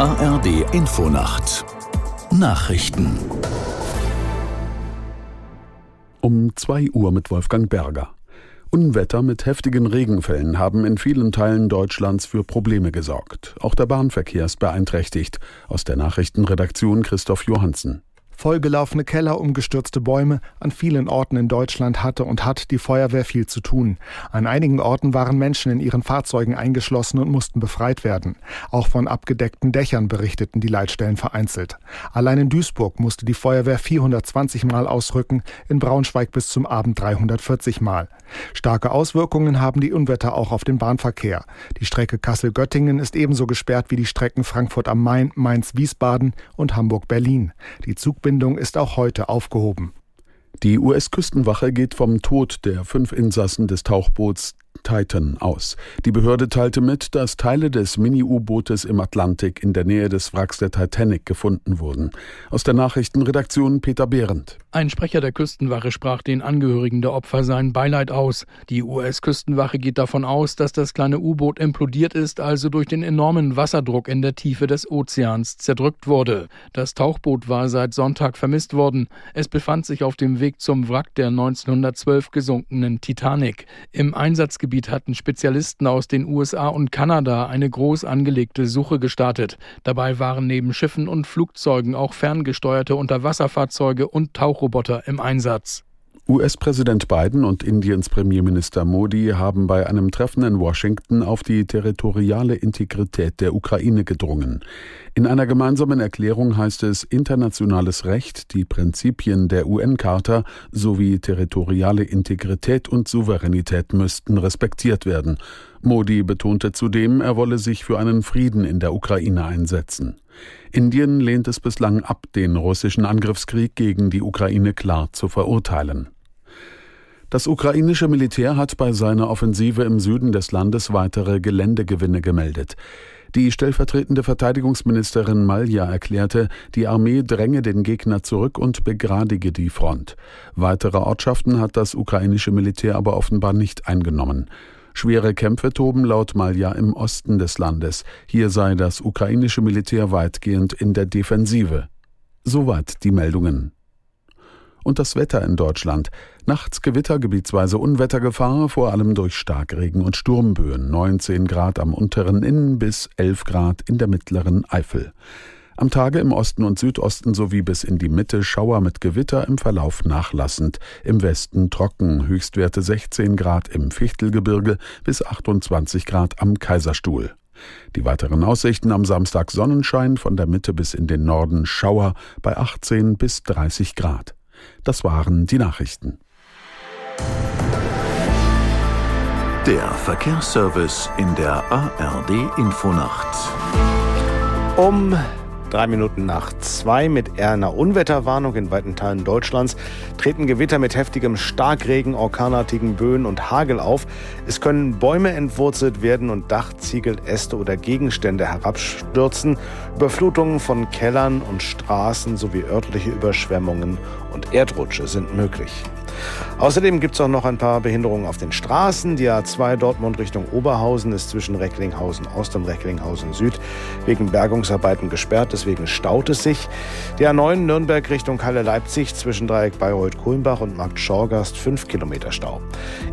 ARD Infonacht Nachrichten um 2 Uhr mit Wolfgang Berger. Unwetter mit heftigen Regenfällen haben in vielen Teilen Deutschlands für Probleme gesorgt. Auch der Bahnverkehr ist beeinträchtigt. Aus der Nachrichtenredaktion Christoph Johansen. Vollgelaufene Keller, umgestürzte Bäume. An vielen Orten in Deutschland hatte und hat die Feuerwehr viel zu tun. An einigen Orten waren Menschen in ihren Fahrzeugen eingeschlossen und mussten befreit werden. Auch von abgedeckten Dächern berichteten die Leitstellen vereinzelt. Allein in Duisburg musste die Feuerwehr 420 Mal ausrücken, in Braunschweig bis zum Abend 340 Mal. Starke Auswirkungen haben die Unwetter auch auf den Bahnverkehr. Die Strecke Kassel-Göttingen ist ebenso gesperrt wie die Strecken Frankfurt am Main, Mainz-Wiesbaden und Hamburg-Berlin. Die Zugbindung Verbindung ist auch heute aufgehoben. Die US-Küstenwache geht vom Tod der fünf Insassen des Tauchboots Titan aus. Die Behörde teilte mit, dass Teile des Mini-U-Bootes im Atlantik in der Nähe des Wracks der Titanic gefunden wurden. Aus der Nachrichtenredaktion Peter Behrendt. Ein Sprecher der Küstenwache sprach den Angehörigen der Opfer sein Beileid aus. Die US-Küstenwache geht davon aus, dass das kleine U-Boot implodiert ist, also durch den enormen Wasserdruck in der Tiefe des Ozeans zerdrückt wurde. Das Tauchboot war seit Sonntag vermisst worden. Es befand sich auf dem Weg zum Wrack der 1912 gesunkenen Titanic. Im Einsatzgebiet Gebiet hatten Spezialisten aus den USA und Kanada eine groß angelegte Suche gestartet. Dabei waren neben Schiffen und Flugzeugen auch ferngesteuerte Unterwasserfahrzeuge und Tauchroboter im Einsatz. US-Präsident Biden und Indiens Premierminister Modi haben bei einem Treffen in Washington auf die territoriale Integrität der Ukraine gedrungen. In einer gemeinsamen Erklärung heißt es, internationales Recht, die Prinzipien der UN-Charta sowie territoriale Integrität und Souveränität müssten respektiert werden. Modi betonte zudem, er wolle sich für einen Frieden in der Ukraine einsetzen. Indien lehnt es bislang ab, den russischen Angriffskrieg gegen die Ukraine klar zu verurteilen. Das ukrainische Militär hat bei seiner Offensive im Süden des Landes weitere Geländegewinne gemeldet. Die stellvertretende Verteidigungsministerin Malja erklärte, die Armee dränge den Gegner zurück und begradige die Front. Weitere Ortschaften hat das ukrainische Militär aber offenbar nicht eingenommen. Schwere Kämpfe toben laut Malja im Osten des Landes. Hier sei das ukrainische Militär weitgehend in der Defensive. Soweit die Meldungen. Und das Wetter in Deutschland. Nachts Gewitter, gebietsweise Unwettergefahr, vor allem durch Starkregen und Sturmböen. 19 Grad am unteren Innen bis 11 Grad in der mittleren Eifel. Am Tage im Osten und Südosten sowie bis in die Mitte Schauer mit Gewitter im Verlauf nachlassend. Im Westen trocken, Höchstwerte 16 Grad im Fichtelgebirge bis 28 Grad am Kaiserstuhl. Die weiteren Aussichten am Samstag Sonnenschein von der Mitte bis in den Norden Schauer bei 18 bis 30 Grad. Das waren die Nachrichten. Der Verkehrsservice in der ARD Infonacht. Um Drei Minuten nach zwei mit eher einer Unwetterwarnung in weiten Teilen Deutschlands treten Gewitter mit heftigem Starkregen, orkanartigen Böen und Hagel auf. Es können Bäume entwurzelt werden und Dachziegel, Äste oder Gegenstände herabstürzen. Überflutungen von Kellern und Straßen sowie örtliche Überschwemmungen und Erdrutsche sind möglich. Außerdem gibt es auch noch ein paar Behinderungen auf den Straßen. Die A2 Dortmund Richtung Oberhausen ist zwischen Recklinghausen Ost und Recklinghausen Süd wegen Bergungsarbeiten gesperrt, deswegen staut es sich. Die A9 Nürnberg Richtung Halle Leipzig zwischen Dreieck Bayreuth-Kulmbach und Markt Schorgast 5 Kilometer Stau.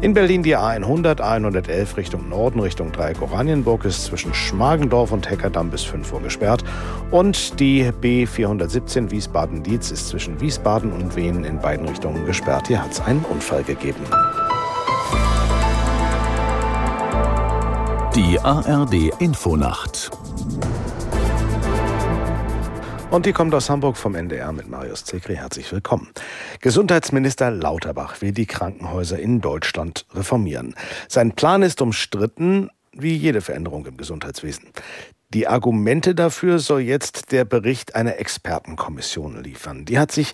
In Berlin die A100, A111 Richtung Norden Richtung Dreieck Oranienburg ist zwischen Schmargendorf und Heckerdamm bis 5 Uhr gesperrt. Und die B417 Wiesbaden-Dietz ist zwischen Wiesbaden und Wien in beiden Richtungen gesperrt. Hier hat es einen Unfall gegeben. Die ARD Infonacht. Und die kommt aus Hamburg vom NDR mit Marius Zekri. Herzlich willkommen. Gesundheitsminister Lauterbach will die Krankenhäuser in Deutschland reformieren. Sein Plan ist umstritten, wie jede Veränderung im Gesundheitswesen. Die Argumente dafür soll jetzt der Bericht einer Expertenkommission liefern. Die hat sich